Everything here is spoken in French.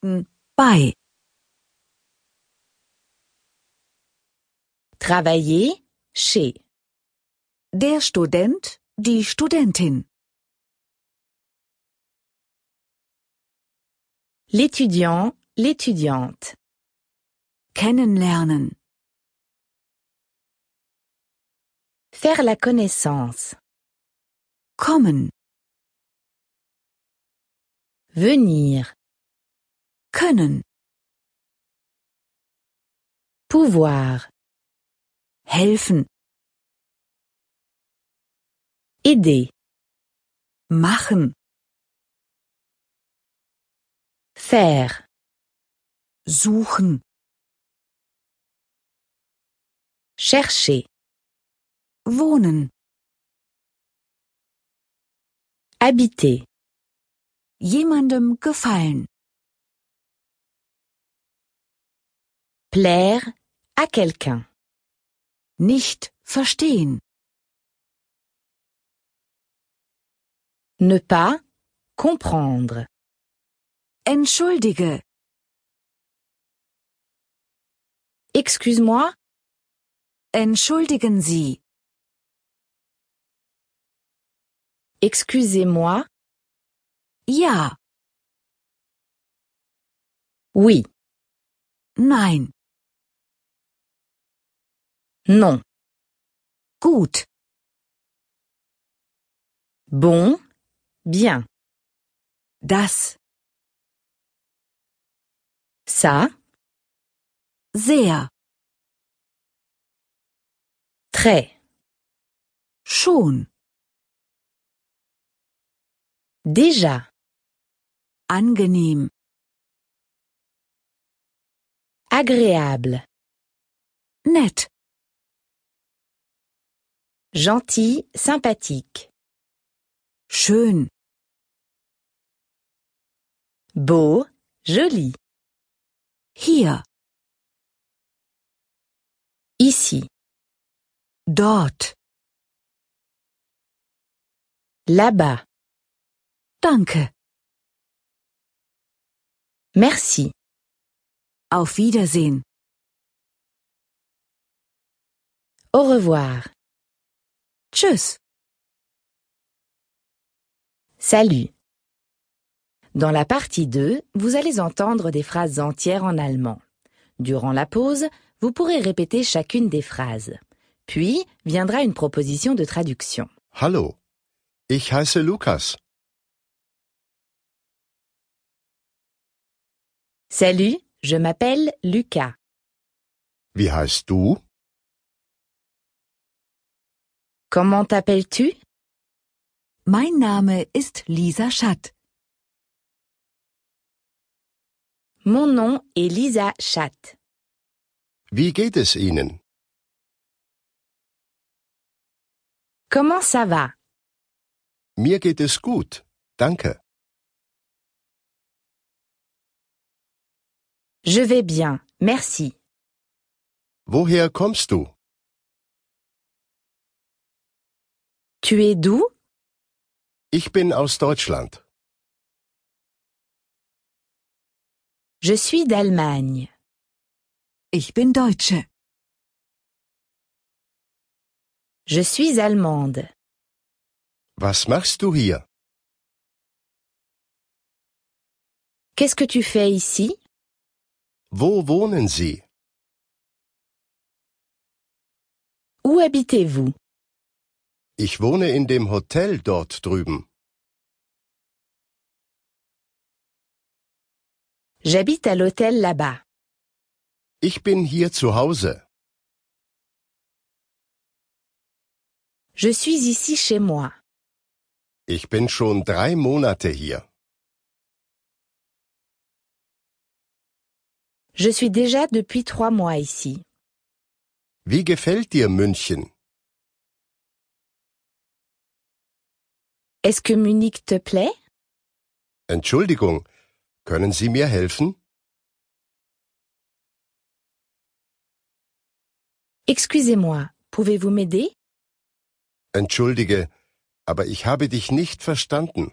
Studenten bei. Travailler chez. Der Student, die Studentin. L'étudiant, l'étudiante. Kennenlernen. Faire la connaissance. Kommen. Venir. Können. Pouvoir. Helfen. Aider. Machen. Faire. Suchen. Chercher. Wohnen. Habiter. Jemandem gefallen. Plaire à quelqu'un. Nicht verstehen. Ne pas comprendre. Entschuldige. Excuse-moi, Entschuldigen Sie. excusez-moi, Ja. oui, Nein. Non, Gut. bon, bien, Das. ça, Sehr. très, Schon. déjà, Angenehm. agréable, Nett. Gentil, sympathique, Schön. beau, joli, Hier. ici, Dort. là-bas, Danke. merci, Auf Wiedersehen. au revoir, Tschüss. salut. Dans la partie 2, vous allez entendre des phrases entières en allemand. Durant la pause, vous pourrez répéter chacune des phrases. Puis viendra une proposition de traduction. Hallo, ich heiße Lukas. Salut, je m'appelle Lucas. Wie heißt du? Comment t'appelles-tu Mein Name ist Lisa Schatt. Mon nom est Lisa Schatt. Wie geht es Ihnen? Comment ça va Mir geht es gut, danke. Je vais bien, merci. Woher kommst du? Tu es d'où? Ich bin aus Deutschland. Je suis d'Allemagne. Ich bin Deutsche. Je suis allemande. Was machst du hier? Qu'est-ce que tu fais ici? Wo wohnen Sie? Où habitez-vous? Ich wohne in dem Hotel dort drüben. J'habite à l'hôtel là-bas. Ich bin hier zu Hause. Je suis ici chez moi. Ich bin schon drei Monate hier. Je suis déjà depuis trois mois ici. Wie gefällt dir München? Est-ce que Munich te plaît Entschuldigung, können Sie mir helfen? Excusez-moi, pouvez-vous m'aider Entschuldige, aber ich habe dich nicht verstanden.